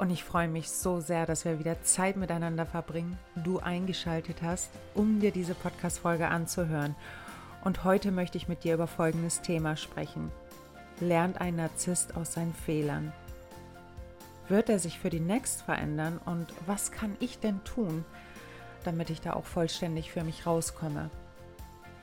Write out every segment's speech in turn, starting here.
Und ich freue mich so sehr, dass wir wieder Zeit miteinander verbringen, du eingeschaltet hast, um dir diese Podcast-Folge anzuhören. Und heute möchte ich mit dir über folgendes Thema sprechen. Lernt ein Narzisst aus seinen Fehlern? Wird er sich für die Next verändern und was kann ich denn tun, damit ich da auch vollständig für mich rauskomme?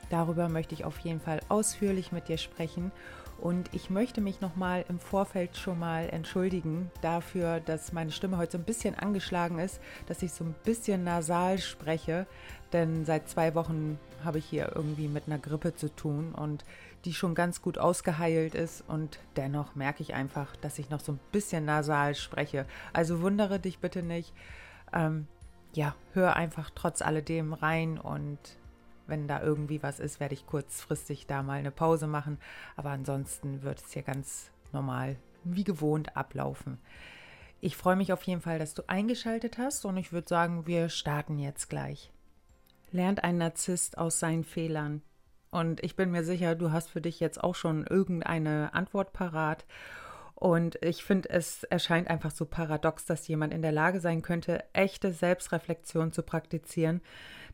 Darüber möchte ich auf jeden Fall ausführlich mit dir sprechen und ich möchte mich nochmal im Vorfeld schon mal entschuldigen dafür, dass meine Stimme heute so ein bisschen angeschlagen ist, dass ich so ein bisschen nasal spreche, denn seit zwei Wochen habe ich hier irgendwie mit einer Grippe zu tun und die schon ganz gut ausgeheilt ist und dennoch merke ich einfach, dass ich noch so ein bisschen nasal spreche. Also wundere dich bitte nicht. Ähm, ja, hör einfach trotz alledem rein und wenn da irgendwie was ist, werde ich kurzfristig da mal eine Pause machen. Aber ansonsten wird es hier ganz normal, wie gewohnt, ablaufen. Ich freue mich auf jeden Fall, dass du eingeschaltet hast und ich würde sagen, wir starten jetzt gleich. Lernt ein Narzisst aus seinen Fehlern. Und ich bin mir sicher, du hast für dich jetzt auch schon irgendeine Antwort parat. Und ich finde, es erscheint einfach so paradox, dass jemand in der Lage sein könnte, echte Selbstreflexion zu praktizieren,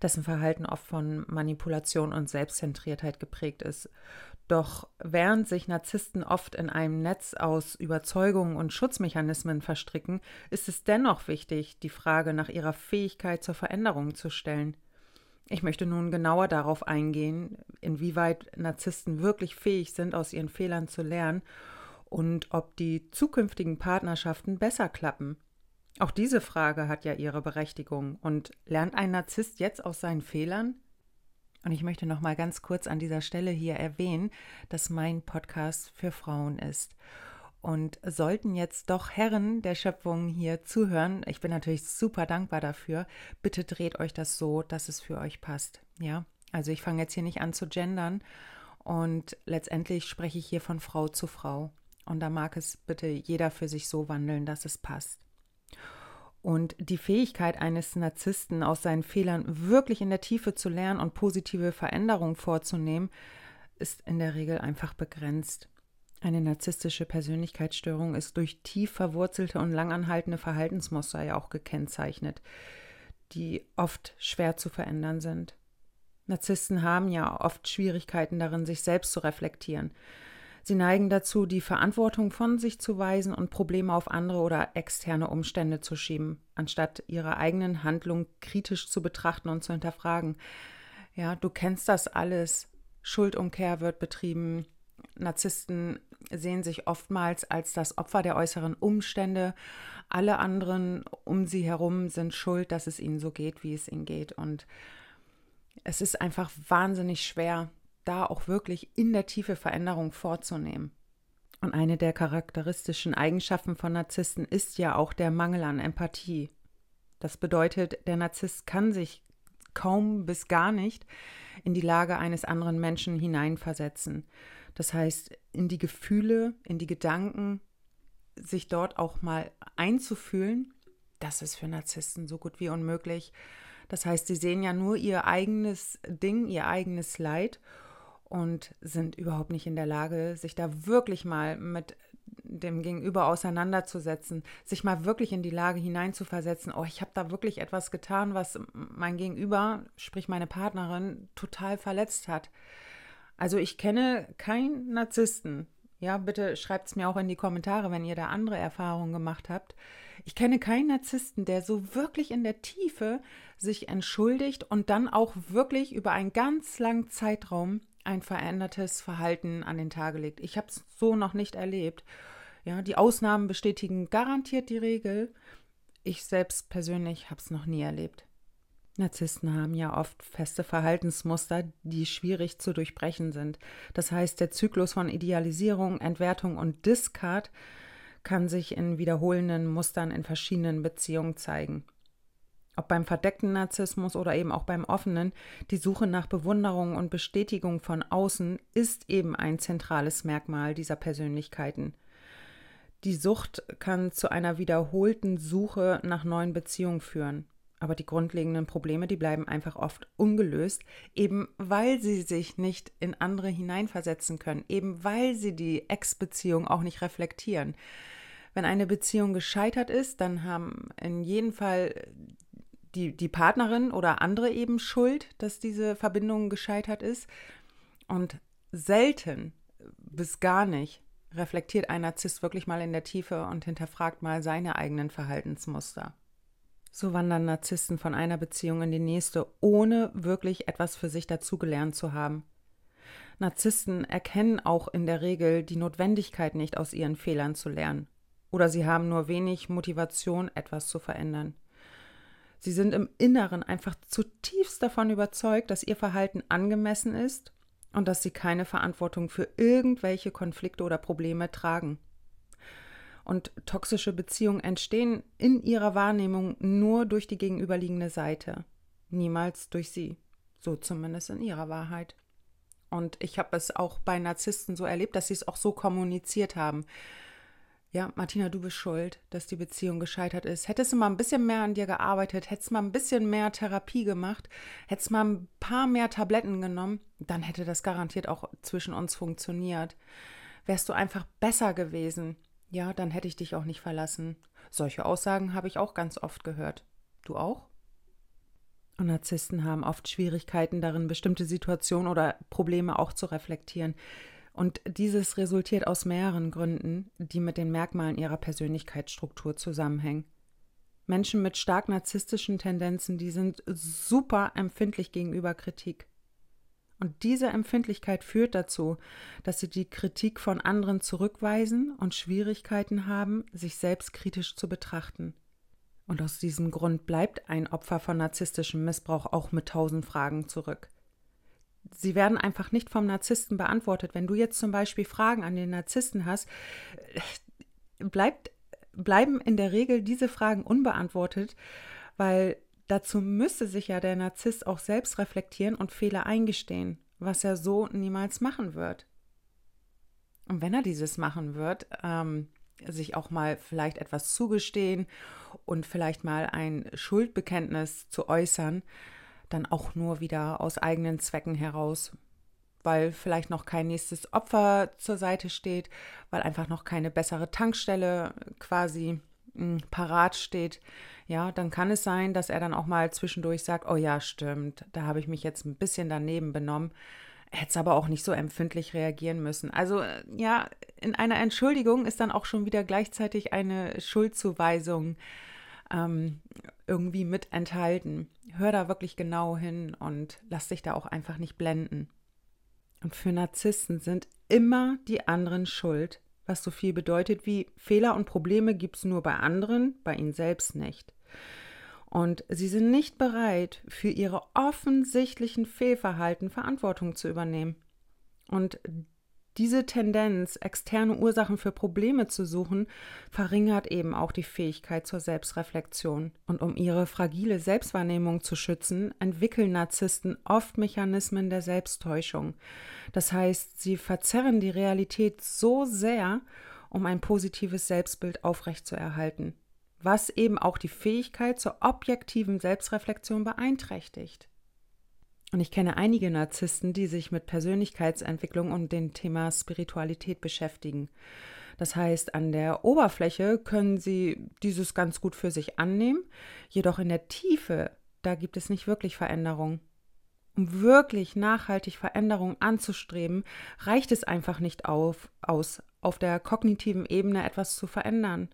dessen Verhalten oft von Manipulation und Selbstzentriertheit geprägt ist. Doch während sich Narzissten oft in einem Netz aus Überzeugungen und Schutzmechanismen verstricken, ist es dennoch wichtig, die Frage nach ihrer Fähigkeit zur Veränderung zu stellen. Ich möchte nun genauer darauf eingehen, inwieweit Narzissten wirklich fähig sind, aus ihren Fehlern zu lernen und ob die zukünftigen Partnerschaften besser klappen. Auch diese Frage hat ja ihre Berechtigung. Und lernt ein Narzisst jetzt aus seinen Fehlern? Und ich möchte noch mal ganz kurz an dieser Stelle hier erwähnen, dass mein Podcast für Frauen ist. Und sollten jetzt doch Herren der Schöpfung hier zuhören, ich bin natürlich super dankbar dafür, bitte dreht euch das so, dass es für euch passt. Ja, also ich fange jetzt hier nicht an zu gendern und letztendlich spreche ich hier von Frau zu Frau. Und da mag es bitte jeder für sich so wandeln, dass es passt. Und die Fähigkeit eines Narzissten, aus seinen Fehlern wirklich in der Tiefe zu lernen und positive Veränderungen vorzunehmen, ist in der Regel einfach begrenzt. Eine narzisstische Persönlichkeitsstörung ist durch tief verwurzelte und langanhaltende Verhaltensmuster ja auch gekennzeichnet, die oft schwer zu verändern sind. Narzissten haben ja oft Schwierigkeiten darin, sich selbst zu reflektieren. Sie neigen dazu, die Verantwortung von sich zu weisen und Probleme auf andere oder externe Umstände zu schieben, anstatt ihre eigenen Handlungen kritisch zu betrachten und zu hinterfragen. Ja, du kennst das alles. Schuldumkehr wird betrieben. Narzissten sehen sich oftmals als das Opfer der äußeren Umstände. Alle anderen um sie herum sind schuld, dass es ihnen so geht, wie es ihnen geht. Und es ist einfach wahnsinnig schwer, da auch wirklich in der Tiefe Veränderung vorzunehmen. Und eine der charakteristischen Eigenschaften von Narzissten ist ja auch der Mangel an Empathie. Das bedeutet, der Narzisst kann sich kaum bis gar nicht in die Lage eines anderen Menschen hineinversetzen. Das heißt, in die Gefühle, in die Gedanken, sich dort auch mal einzufühlen, das ist für Narzissten so gut wie unmöglich. Das heißt, sie sehen ja nur ihr eigenes Ding, ihr eigenes Leid und sind überhaupt nicht in der Lage, sich da wirklich mal mit dem Gegenüber auseinanderzusetzen, sich mal wirklich in die Lage hineinzuversetzen, oh, ich habe da wirklich etwas getan, was mein Gegenüber, sprich meine Partnerin, total verletzt hat. Also ich kenne keinen Narzissten. Ja, bitte schreibt es mir auch in die Kommentare, wenn ihr da andere Erfahrungen gemacht habt. Ich kenne keinen Narzissten, der so wirklich in der Tiefe sich entschuldigt und dann auch wirklich über einen ganz langen Zeitraum ein verändertes Verhalten an den Tag legt. Ich habe es so noch nicht erlebt. Ja, die Ausnahmen bestätigen garantiert die Regel. Ich selbst persönlich habe es noch nie erlebt. Narzissten haben ja oft feste Verhaltensmuster, die schwierig zu durchbrechen sind. Das heißt, der Zyklus von Idealisierung, Entwertung und Discard kann sich in wiederholenden Mustern in verschiedenen Beziehungen zeigen. Ob beim verdeckten Narzissmus oder eben auch beim offenen, die Suche nach Bewunderung und Bestätigung von außen ist eben ein zentrales Merkmal dieser Persönlichkeiten. Die Sucht kann zu einer wiederholten Suche nach neuen Beziehungen führen. Aber die grundlegenden Probleme, die bleiben einfach oft ungelöst, eben weil sie sich nicht in andere hineinversetzen können, eben weil sie die Ex-Beziehung auch nicht reflektieren. Wenn eine Beziehung gescheitert ist, dann haben in jedem Fall die, die Partnerin oder andere eben schuld, dass diese Verbindung gescheitert ist. Und selten bis gar nicht reflektiert ein Narzisst wirklich mal in der Tiefe und hinterfragt mal seine eigenen Verhaltensmuster. So wandern Narzissten von einer Beziehung in die nächste, ohne wirklich etwas für sich dazugelernt zu haben. Narzissten erkennen auch in der Regel die Notwendigkeit nicht, aus ihren Fehlern zu lernen. Oder sie haben nur wenig Motivation, etwas zu verändern. Sie sind im Inneren einfach zutiefst davon überzeugt, dass ihr Verhalten angemessen ist und dass sie keine Verantwortung für irgendwelche Konflikte oder Probleme tragen. Und toxische Beziehungen entstehen in ihrer Wahrnehmung nur durch die gegenüberliegende Seite, niemals durch sie, so zumindest in ihrer Wahrheit. Und ich habe es auch bei Narzissten so erlebt, dass sie es auch so kommuniziert haben ja, Martina, du bist schuld, dass die Beziehung gescheitert ist. Hättest du mal ein bisschen mehr an dir gearbeitet, hättest mal ein bisschen mehr Therapie gemacht, hättest mal ein paar mehr Tabletten genommen, dann hätte das garantiert auch zwischen uns funktioniert. Wärst du einfach besser gewesen, ja, dann hätte ich dich auch nicht verlassen. Solche Aussagen habe ich auch ganz oft gehört. Du auch? Und Narzissten haben oft Schwierigkeiten darin, bestimmte Situationen oder Probleme auch zu reflektieren. Und dieses resultiert aus mehreren Gründen, die mit den Merkmalen ihrer Persönlichkeitsstruktur zusammenhängen. Menschen mit stark narzisstischen Tendenzen, die sind super empfindlich gegenüber Kritik. Und diese Empfindlichkeit führt dazu, dass sie die Kritik von anderen zurückweisen und Schwierigkeiten haben, sich selbst kritisch zu betrachten. Und aus diesem Grund bleibt ein Opfer von narzisstischem Missbrauch auch mit tausend Fragen zurück sie werden einfach nicht vom Narzissten beantwortet. Wenn du jetzt zum Beispiel Fragen an den Narzissten hast, äh, bleibt, bleiben in der Regel diese Fragen unbeantwortet, weil dazu müsste sich ja der Narzisst auch selbst reflektieren und Fehler eingestehen, was er so niemals machen wird. Und wenn er dieses machen wird, ähm, sich auch mal vielleicht etwas zugestehen und vielleicht mal ein Schuldbekenntnis zu äußern, dann auch nur wieder aus eigenen Zwecken heraus, weil vielleicht noch kein nächstes Opfer zur Seite steht, weil einfach noch keine bessere Tankstelle quasi hm, parat steht, ja, dann kann es sein, dass er dann auch mal zwischendurch sagt, oh ja, stimmt, da habe ich mich jetzt ein bisschen daneben benommen, hätte es aber auch nicht so empfindlich reagieren müssen. Also ja, in einer Entschuldigung ist dann auch schon wieder gleichzeitig eine Schuldzuweisung ähm, irgendwie mit enthalten. Hör da wirklich genau hin und lass dich da auch einfach nicht blenden. Und für Narzissten sind immer die anderen schuld, was so viel bedeutet wie Fehler und Probleme gibt es nur bei anderen, bei ihnen selbst nicht. Und sie sind nicht bereit, für ihre offensichtlichen Fehlverhalten Verantwortung zu übernehmen. Und diese Tendenz, externe Ursachen für Probleme zu suchen, verringert eben auch die Fähigkeit zur Selbstreflexion. Und um ihre fragile Selbstwahrnehmung zu schützen, entwickeln Narzissten oft Mechanismen der Selbsttäuschung. Das heißt, sie verzerren die Realität so sehr, um ein positives Selbstbild aufrechtzuerhalten, was eben auch die Fähigkeit zur objektiven Selbstreflexion beeinträchtigt. Und ich kenne einige Narzissten, die sich mit Persönlichkeitsentwicklung und dem Thema Spiritualität beschäftigen. Das heißt, an der Oberfläche können sie dieses ganz gut für sich annehmen, jedoch in der Tiefe, da gibt es nicht wirklich Veränderung. Um wirklich nachhaltig Veränderung anzustreben, reicht es einfach nicht auf, aus, auf der kognitiven Ebene etwas zu verändern.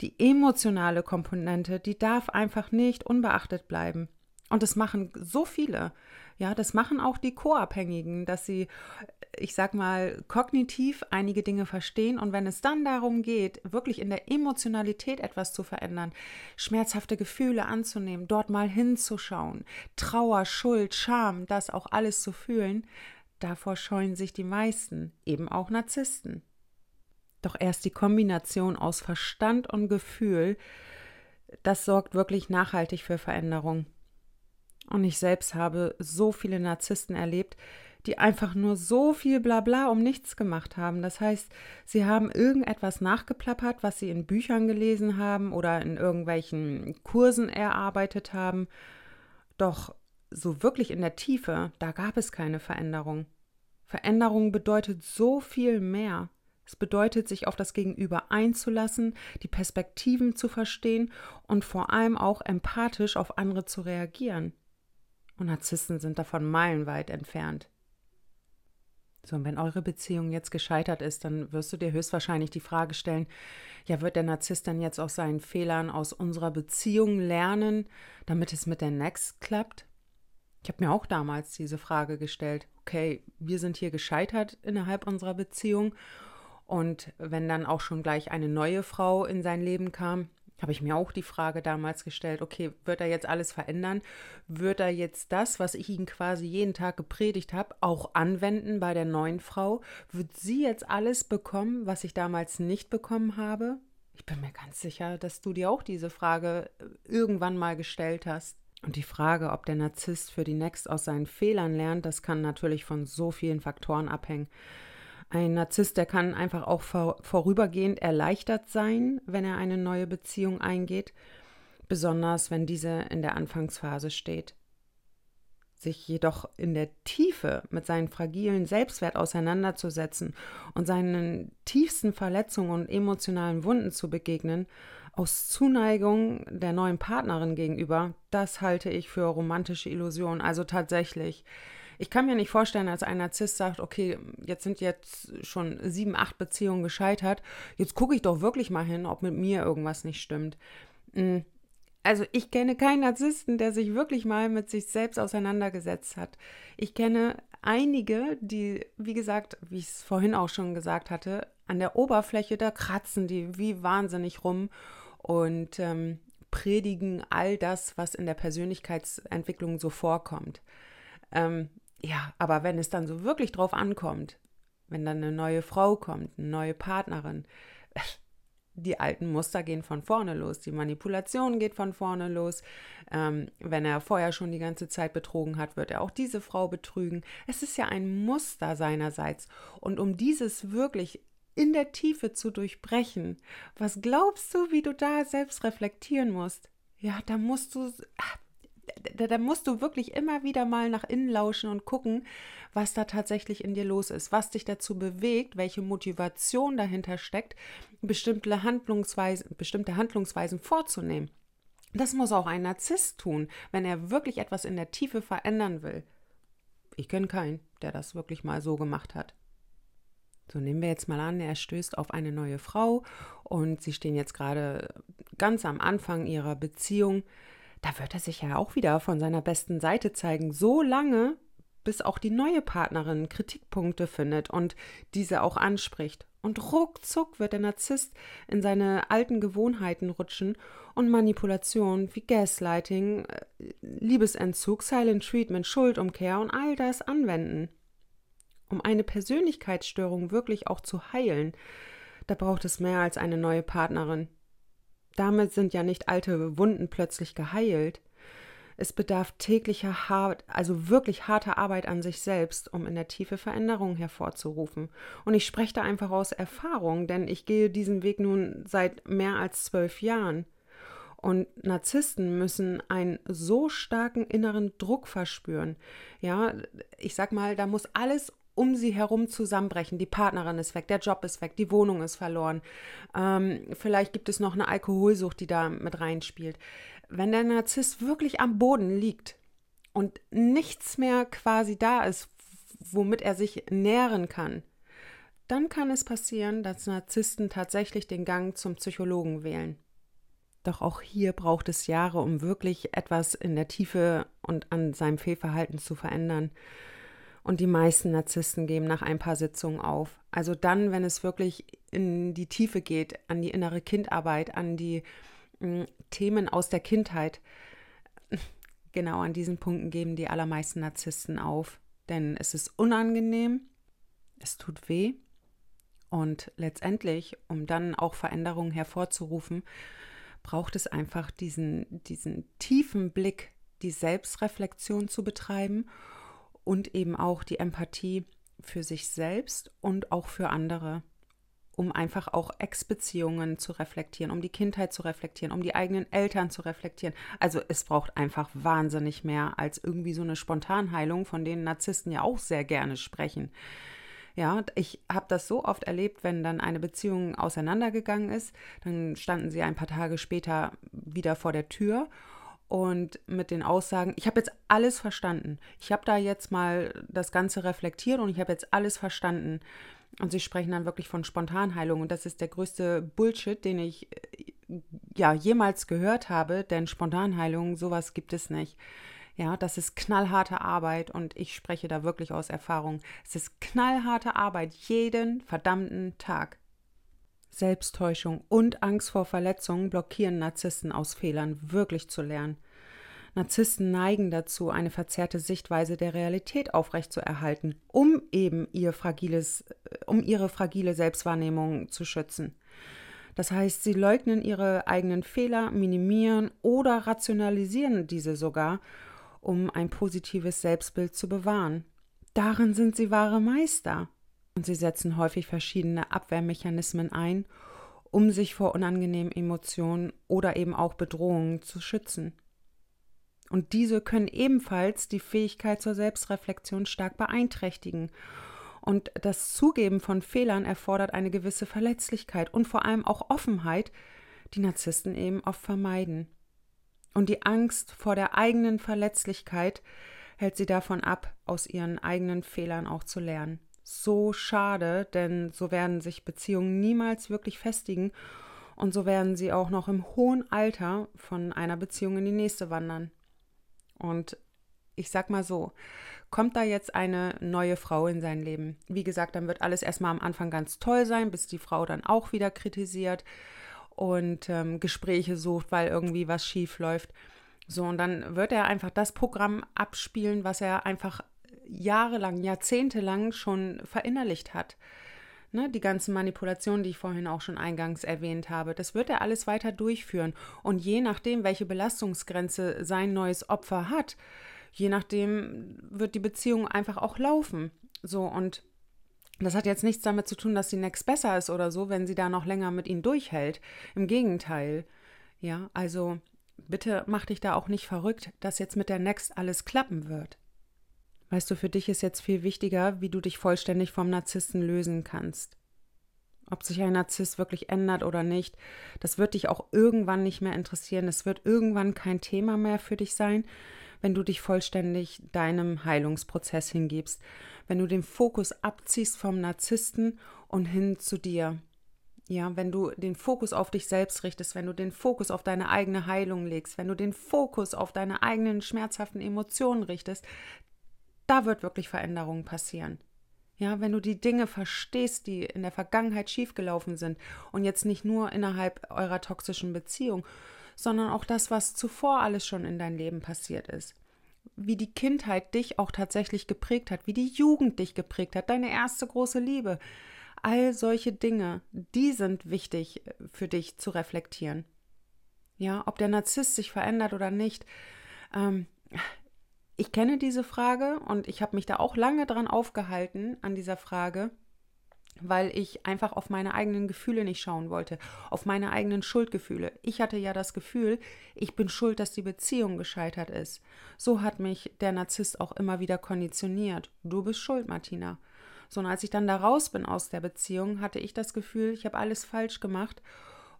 Die emotionale Komponente, die darf einfach nicht unbeachtet bleiben. Und das machen so viele. Ja, das machen auch die Co-Abhängigen, dass sie, ich sag mal, kognitiv einige Dinge verstehen und wenn es dann darum geht, wirklich in der Emotionalität etwas zu verändern, schmerzhafte Gefühle anzunehmen, dort mal hinzuschauen, Trauer, Schuld, Scham, das auch alles zu fühlen, davor scheuen sich die meisten, eben auch Narzissten. Doch erst die Kombination aus Verstand und Gefühl das sorgt wirklich nachhaltig für Veränderung. Und ich selbst habe so viele Narzissten erlebt, die einfach nur so viel Blabla um nichts gemacht haben. Das heißt, sie haben irgendetwas nachgeplappert, was sie in Büchern gelesen haben oder in irgendwelchen Kursen erarbeitet haben. Doch so wirklich in der Tiefe, da gab es keine Veränderung. Veränderung bedeutet so viel mehr. Es bedeutet, sich auf das Gegenüber einzulassen, die Perspektiven zu verstehen und vor allem auch empathisch auf andere zu reagieren. Und Narzissten sind davon meilenweit entfernt. So, und wenn eure Beziehung jetzt gescheitert ist, dann wirst du dir höchstwahrscheinlich die Frage stellen, ja, wird der Narzisst dann jetzt aus seinen Fehlern aus unserer Beziehung lernen, damit es mit der Next klappt? Ich habe mir auch damals diese Frage gestellt, okay, wir sind hier gescheitert innerhalb unserer Beziehung und wenn dann auch schon gleich eine neue Frau in sein Leben kam, habe ich mir auch die Frage damals gestellt, okay, wird er jetzt alles verändern? Wird er jetzt das, was ich ihm quasi jeden Tag gepredigt habe, auch anwenden bei der neuen Frau? Wird sie jetzt alles bekommen, was ich damals nicht bekommen habe? Ich bin mir ganz sicher, dass du dir auch diese Frage äh, irgendwann mal gestellt hast. Und die Frage, ob der Narzisst für die Next aus seinen Fehlern lernt, das kann natürlich von so vielen Faktoren abhängen. Ein Narzisst, der kann einfach auch vor, vorübergehend erleichtert sein, wenn er eine neue Beziehung eingeht, besonders wenn diese in der Anfangsphase steht. Sich jedoch in der Tiefe mit seinem fragilen Selbstwert auseinanderzusetzen und seinen tiefsten Verletzungen und emotionalen Wunden zu begegnen, aus Zuneigung der neuen Partnerin gegenüber, das halte ich für romantische Illusion. Also tatsächlich, ich kann mir nicht vorstellen, als ein Narzisst sagt, okay, jetzt sind jetzt schon sieben, acht Beziehungen gescheitert, jetzt gucke ich doch wirklich mal hin, ob mit mir irgendwas nicht stimmt. Hm, also ich kenne keinen Narzissten, der sich wirklich mal mit sich selbst auseinandergesetzt hat. Ich kenne einige, die, wie gesagt, wie ich es vorhin auch schon gesagt hatte, an der Oberfläche, da kratzen die wie wahnsinnig rum und ähm, predigen all das, was in der Persönlichkeitsentwicklung so vorkommt. Ähm, ja, aber wenn es dann so wirklich drauf ankommt, wenn dann eine neue Frau kommt, eine neue Partnerin, die alten Muster gehen von vorne los, die Manipulation geht von vorne los. Ähm, wenn er vorher schon die ganze Zeit betrogen hat, wird er auch diese Frau betrügen. Es ist ja ein Muster seinerseits. Und um dieses wirklich in der Tiefe zu durchbrechen, was glaubst du, wie du da selbst reflektieren musst? Ja, da musst du, da, da, musst du wirklich immer wieder mal nach innen lauschen und gucken, was da tatsächlich in dir los ist, was dich dazu bewegt, welche Motivation dahinter steckt, bestimmte Handlungsweisen, bestimmte Handlungsweisen vorzunehmen. Das muss auch ein Narzisst tun, wenn er wirklich etwas in der Tiefe verändern will. Ich kenne keinen, der das wirklich mal so gemacht hat. So nehmen wir jetzt mal an, er stößt auf eine neue Frau und sie stehen jetzt gerade ganz am Anfang ihrer Beziehung da wird er sich ja auch wieder von seiner besten Seite zeigen, so lange, bis auch die neue Partnerin Kritikpunkte findet und diese auch anspricht. Und ruckzuck wird der Narzisst in seine alten Gewohnheiten rutschen und Manipulation wie Gaslighting, äh, Liebesentzug, Silent Treatment, Schuldumkehr und all das anwenden. Um eine Persönlichkeitsstörung wirklich auch zu heilen, da braucht es mehr als eine neue Partnerin. Damit sind ja nicht alte Wunden plötzlich geheilt. Es bedarf täglicher, hart, also wirklich harter Arbeit an sich selbst, um in der Tiefe Veränderungen hervorzurufen. Und ich spreche da einfach aus Erfahrung, denn ich gehe diesen Weg nun seit mehr als zwölf Jahren. Und Narzissten müssen einen so starken inneren Druck verspüren. Ja, ich sag mal, da muss alles um sie herum zusammenbrechen. Die Partnerin ist weg, der Job ist weg, die Wohnung ist verloren. Ähm, vielleicht gibt es noch eine Alkoholsucht, die da mit reinspielt. Wenn der Narzisst wirklich am Boden liegt und nichts mehr quasi da ist, womit er sich nähren kann, dann kann es passieren, dass Narzissten tatsächlich den Gang zum Psychologen wählen. Doch auch hier braucht es Jahre, um wirklich etwas in der Tiefe und an seinem Fehlverhalten zu verändern. Und die meisten Narzissten geben nach ein paar Sitzungen auf. Also dann, wenn es wirklich in die Tiefe geht, an die innere Kindarbeit, an die mh, hm, Themen aus der Kindheit. Genau an diesen Punkten geben die allermeisten Narzissten auf. Denn es ist unangenehm, es tut weh. Und letztendlich, um dann auch Veränderungen hervorzurufen, braucht es einfach diesen, diesen tiefen Blick, die Selbstreflexion zu betreiben und eben auch die Empathie für sich selbst und auch für andere, um einfach auch Ex-Beziehungen zu reflektieren, um die Kindheit zu reflektieren, um die eigenen Eltern zu reflektieren. Also es braucht einfach wahnsinnig mehr als irgendwie so eine Spontanheilung, von denen Narzissten ja auch sehr gerne sprechen. Ja, ich habe das so oft erlebt, wenn dann eine Beziehung auseinandergegangen ist, dann standen sie ein paar Tage später wieder vor der Tür und mit den Aussagen, ich habe jetzt alles verstanden. Ich habe da jetzt mal das Ganze reflektiert und ich habe jetzt alles verstanden. Und sie sprechen dann wirklich von Spontanheilung und das ist der größte Bullshit, den ich ja jemals gehört habe, denn Spontanheilung, sowas gibt es nicht. Ja, das ist knallharte Arbeit und ich spreche da wirklich aus Erfahrung. Es ist knallharte Arbeit jeden verdammten Tag. Selbsttäuschung und Angst vor Verletzungen blockieren Narzissten aus Fehlern wirklich zu lernen. Narzissten neigen dazu, eine verzerrte Sichtweise der Realität aufrechtzuerhalten, um eben ihr fragiles, äh, um ihre fragile Selbstwahrnehmung zu schützen. Das heißt, sie leugnen ihre eigenen Fehler, minimieren oder rationalisieren diese sogar um ein positives Selbstbild zu bewahren. Darin sind sie wahre Meister. Und sie setzen häufig verschiedene Abwehrmechanismen ein, um sich vor unangenehmen Emotionen oder eben auch Bedrohungen zu schützen. Und diese können ebenfalls die Fähigkeit zur Selbstreflexion stark beeinträchtigen. Und das Zugeben von Fehlern erfordert eine gewisse Verletzlichkeit und vor allem auch Offenheit, die Narzissten eben oft vermeiden. Und die Angst vor der eigenen Verletzlichkeit hält sie davon ab, aus ihren eigenen Fehlern auch zu lernen. So schade, denn so werden sich Beziehungen niemals wirklich festigen und so werden sie auch noch im hohen Alter von einer Beziehung in die nächste wandern. Und ich sag mal so, kommt da jetzt eine neue Frau in sein Leben. Wie gesagt, dann wird alles erstmal am Anfang ganz toll sein, bis die Frau dann auch wieder kritisiert und ähm, Gespräche sucht, weil irgendwie was schief läuft. So, und dann wird er einfach das Programm abspielen, was er einfach jahrelang, jahrzehntelang schon verinnerlicht hat. Ne, die ganzen Manipulationen, die ich vorhin auch schon eingangs erwähnt habe, das wird er alles weiter durchführen. Und je nachdem, welche Belastungsgrenze sein neues Opfer hat, je nachdem wird die Beziehung einfach auch laufen. So, und das hat jetzt nichts damit zu tun, dass die Next besser ist oder so, wenn sie da noch länger mit ihnen durchhält. Im Gegenteil. Ja, also bitte mach dich da auch nicht verrückt, dass jetzt mit der Next alles klappen wird. Weißt du, für dich ist jetzt viel wichtiger, wie du dich vollständig vom Narzissten lösen kannst. Ob sich ein Narzisst wirklich ändert oder nicht, das wird dich auch irgendwann nicht mehr interessieren. Es wird irgendwann kein Thema mehr für dich sein, wenn du dich vollständig deinem Heilungsprozess hingibst wenn du den Fokus abziehst vom Narzissten und hin zu dir. Ja, wenn du den Fokus auf dich selbst richtest, wenn du den Fokus auf deine eigene Heilung legst, wenn du den Fokus auf deine eigenen schmerzhaften Emotionen richtest, da wird wirklich Veränderung passieren. Ja, wenn du die Dinge verstehst, die in der Vergangenheit schiefgelaufen sind und jetzt nicht nur innerhalb eurer toxischen Beziehung, sondern auch das, was zuvor alles schon in dein Leben passiert ist wie die Kindheit dich auch tatsächlich geprägt hat, wie die Jugend dich geprägt hat, deine erste große Liebe. All solche Dinge, die sind wichtig äh, für dich zu reflektieren. Ja, ob der Narzisst sich verändert oder nicht. Ähm, ich kenne diese Frage und ich habe mich da auch lange dran aufgehalten an dieser Frage weil ich einfach auf meine eigenen Gefühle nicht schauen wollte, auf meine eigenen Schuldgefühle. Ich hatte ja das Gefühl, ich bin schuld, dass die Beziehung gescheitert ist. So hat mich der Narzisst auch immer wieder konditioniert. Du bist schuld, Martina. So, und als ich dann da raus bin aus der Beziehung, hatte ich das Gefühl, ich habe alles falsch gemacht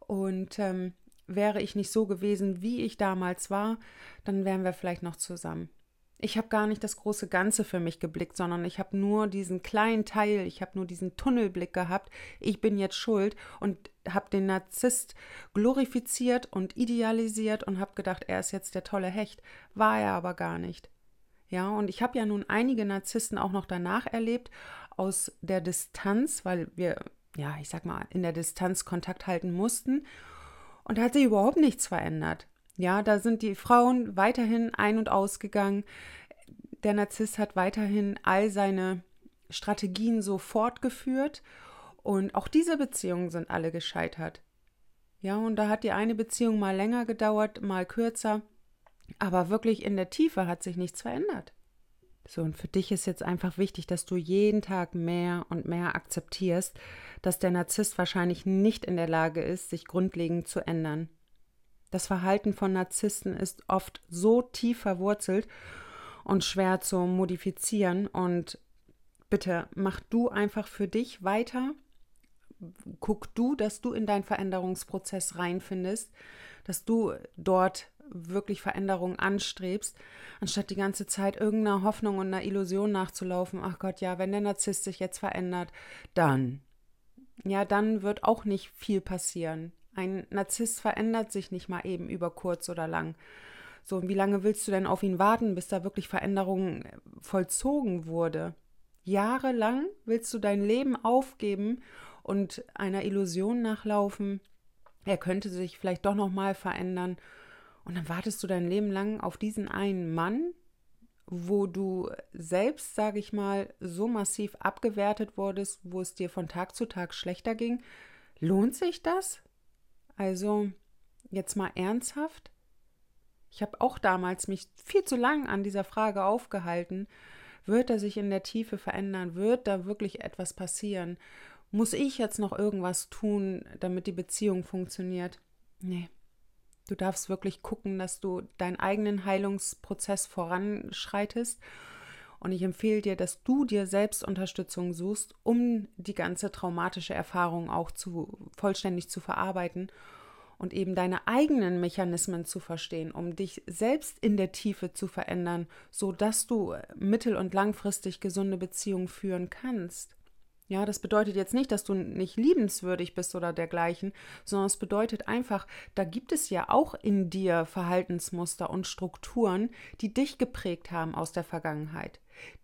und ähm, wäre ich nicht so gewesen, wie ich damals war, dann wären wir vielleicht noch zusammen. Ich habe gar nicht das große Ganze für mich geblickt, sondern ich habe nur diesen kleinen Teil, ich habe nur diesen Tunnelblick gehabt. Ich bin jetzt schuld und habe den Narzisst glorifiziert und idealisiert und habe gedacht, er ist jetzt der tolle Hecht. War er aber gar nicht. Ja, und ich habe ja nun einige Narzissten auch noch danach erlebt, aus der Distanz, weil wir, ja, ich sag mal, in der Distanz Kontakt halten mussten. Und da hat sich überhaupt nichts verändert. Ja, da sind die Frauen weiterhin ein- und ausgegangen. Der Narzisst hat weiterhin all seine Strategien so fortgeführt und auch diese Beziehungen sind alle gescheitert. Ja, und da hat die eine Beziehung mal länger gedauert, mal kürzer. Aber wirklich in der Tiefe hat sich nichts verändert. So, und für dich ist jetzt einfach wichtig, dass du jeden Tag mehr und mehr akzeptierst, dass der Narzisst wahrscheinlich nicht in der Lage ist, sich grundlegend zu ändern. Das Verhalten von Narzissten ist oft so tief verwurzelt und schwer zu modifizieren. Und bitte mach du einfach für dich weiter. Guck du, dass du in deinen Veränderungsprozess reinfindest, dass du dort wirklich Veränderungen anstrebst, anstatt die ganze Zeit irgendeiner Hoffnung und einer Illusion nachzulaufen, ach Gott, ja, wenn der Narzisst sich jetzt verändert, dann. Ja, dann wird auch nicht viel passieren. Ein Narzisst verändert sich nicht mal eben über kurz oder lang. So, wie lange willst du denn auf ihn warten, bis da wirklich Veränderungen vollzogen wurde? Jahrelang willst du dein Leben aufgeben und einer Illusion nachlaufen, er könnte sich vielleicht doch noch mal verändern und dann wartest du dein Leben lang auf diesen einen Mann, wo du selbst, sage ich mal, so massiv abgewertet wurdest, wo es dir von Tag zu Tag schlechter ging. Lohnt sich das? Also, jetzt mal ernsthaft? Ich habe auch damals mich viel zu lang an dieser Frage aufgehalten. Wird er sich in der Tiefe verändern? Wird da wirklich etwas passieren? Muss ich jetzt noch irgendwas tun, damit die Beziehung funktioniert? Nee. Du darfst wirklich gucken, dass du deinen eigenen Heilungsprozess voranschreitest. Und ich empfehle dir, dass du dir selbst Unterstützung suchst, um die ganze traumatische Erfahrung auch zu, vollständig zu verarbeiten und eben deine eigenen Mechanismen zu verstehen, um dich selbst in der Tiefe zu verändern, so dass du mittel- und langfristig gesunde Beziehungen führen kannst. Ja, das bedeutet jetzt nicht, dass du nicht liebenswürdig bist oder dergleichen, sondern es bedeutet einfach, da gibt es ja auch in dir Verhaltensmuster und Strukturen, die dich geprägt haben aus der Vergangenheit,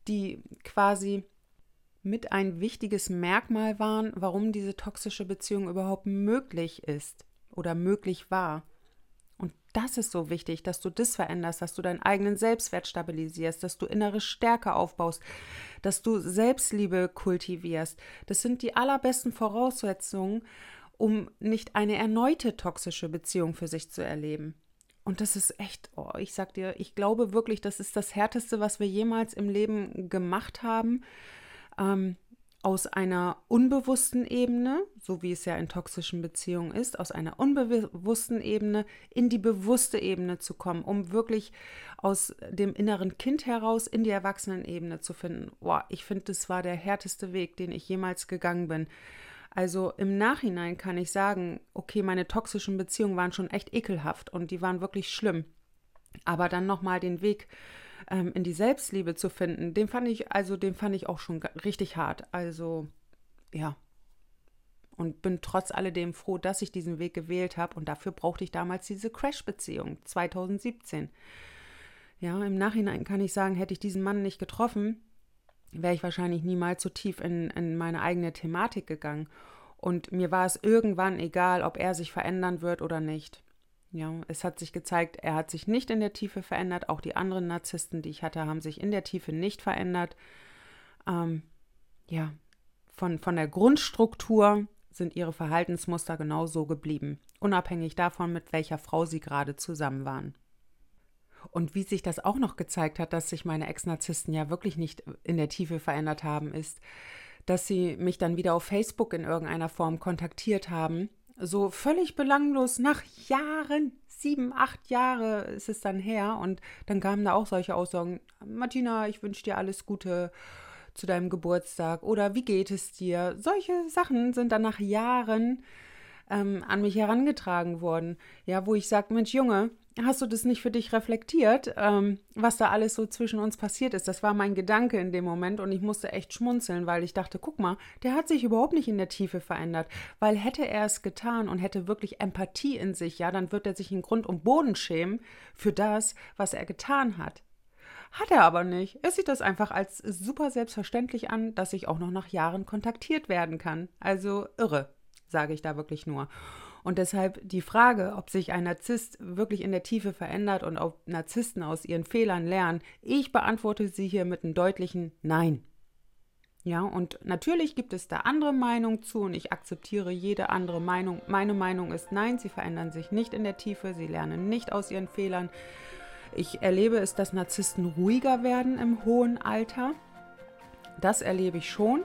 die quasi mit ein wichtiges Merkmal waren, warum diese toxische Beziehung überhaupt möglich ist oder möglich war das ist so wichtig, dass du das veränderst, dass du deinen eigenen Selbstwert stabilisierst, dass du innere Stärke aufbaust, dass du Selbstliebe kultivierst. Das sind die allerbesten Voraussetzungen, um nicht eine erneute toxische Beziehung für sich zu erleben. Und das ist echt, oh, ich sag dir, ich glaube wirklich, das ist das Härteste, was wir jemals im Leben gemacht haben. Ähm, aus einer unbewussten Ebene, so wie es ja in toxischen Beziehungen ist, aus einer unbewussten Ebene in die bewusste Ebene zu kommen, um wirklich aus dem inneren Kind heraus in die Erwachsenenebene zu finden. Boah, ich finde, das war der härteste Weg, den ich jemals gegangen bin. Also im Nachhinein kann ich sagen, okay, meine toxischen Beziehungen waren schon echt ekelhaft und die waren wirklich schlimm. Aber dann nochmal den Weg ähm, in die Selbstliebe zu finden, den fand ich, also den fand ich auch schon richtig hart. Also, ja. Und bin trotz alledem froh, dass ich diesen Weg gewählt habe. Und dafür brauchte ich damals diese Crash-Beziehung 2017. Ja, im Nachhinein kann ich sagen, hätte ich diesen Mann nicht getroffen, wäre ich wahrscheinlich niemals so tief in, in meine eigene Thematik gegangen. Und mir war es irgendwann egal, ob er sich verändern wird oder nicht. Ja, es hat sich gezeigt, er hat sich nicht in der Tiefe verändert. Auch die anderen Narzissten, die ich hatte, haben sich in der Tiefe nicht verändert. Ähm, ja, von, von der Grundstruktur sind ihre Verhaltensmuster genau so geblieben, unabhängig davon, mit welcher Frau sie gerade zusammen waren. Und wie sich das auch noch gezeigt hat, dass sich meine Ex-Narzissten ja wirklich nicht in der Tiefe verändert haben, ist, dass sie mich dann wieder auf Facebook in irgendeiner Form kontaktiert haben so völlig belanglos nach Jahren, sieben, acht Jahre ist es dann her und dann kamen da auch solche Aussagen, Martina, ich wünsche dir alles Gute zu deinem Geburtstag oder wie geht es dir? Solche Sachen sind dann nach Jahren ähm, an mich herangetragen worden, ja, wo ich sage, Mensch Junge, hast du das nicht für dich reflektiert, ähm, was da alles so zwischen uns passiert ist? Das war mein Gedanke in dem Moment und ich musste echt schmunzeln, weil ich dachte, guck mal, der hat sich überhaupt nicht in der Tiefe verändert, weil hätte er es getan und hätte wirklich Empathie in sich, ja, dann wird er sich in Grund und Boden schämen für das, was er getan hat. Hat er aber nicht. Er sieht das einfach als super selbstverständlich an, dass ich auch noch nach Jahren kontaktiert werden kann. Also irre, sage ich da wirklich nur. Und deshalb die Frage, ob sich ein Narzisst wirklich in der Tiefe verändert und ob Narzissten aus ihren Fehlern lernen, ich beantworte sie hier mit einem deutlichen Nein. Ja, und natürlich gibt es da andere Meinungen zu und ich akzeptiere jede andere Meinung. Meine Meinung ist nein, sie verändern sich nicht in der Tiefe, sie lernen nicht aus ihren Fehlern. Ich erlebe es, dass Narzissten ruhiger werden im hohen Alter. Das erlebe ich schon.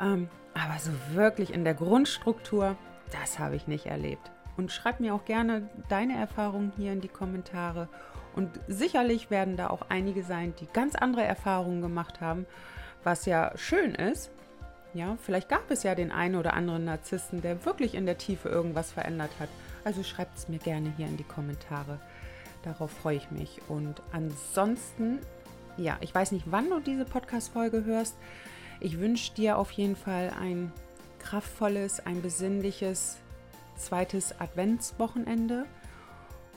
Ähm, aber so wirklich in der Grundstruktur, das habe ich nicht erlebt. Und schreib mir auch gerne deine Erfahrungen hier in die Kommentare. Und sicherlich werden da auch einige sein, die ganz andere Erfahrungen gemacht haben was ja schön ist. Ja, vielleicht gab es ja den einen oder anderen Narzissten, der wirklich in der Tiefe irgendwas verändert hat. Also schreibt es mir gerne hier in die Kommentare. Darauf freue ich mich. Und ansonsten, ja, ich weiß nicht, wann du diese Podcast-Folge hörst. Ich wünsche dir auf jeden Fall ein kraftvolles, ein besinnliches zweites Adventswochenende.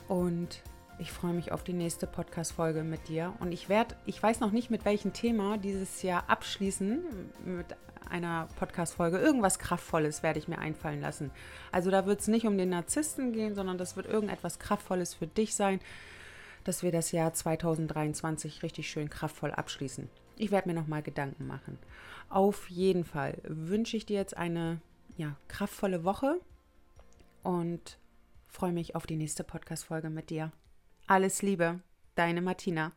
Und ich freue mich auf die nächste Podcast-Folge mit dir. Und ich werde, ich weiß noch nicht mit welchem Thema dieses Jahr abschließen mit einer Podcast-Folge. Irgendwas Kraftvolles werde ich mir einfallen lassen. Also da wird es nicht um den Narzissten gehen, sondern das wird irgendetwas Kraftvolles für dich sein, dass wir das Jahr 2023 richtig schön kraftvoll abschließen. Ich werde mir nochmal Gedanken machen. Auf jeden Fall wünsche ich dir jetzt eine ja, kraftvolle Woche und freue mich auf die nächste Podcast-Folge mit dir. Alles Liebe, deine Martina.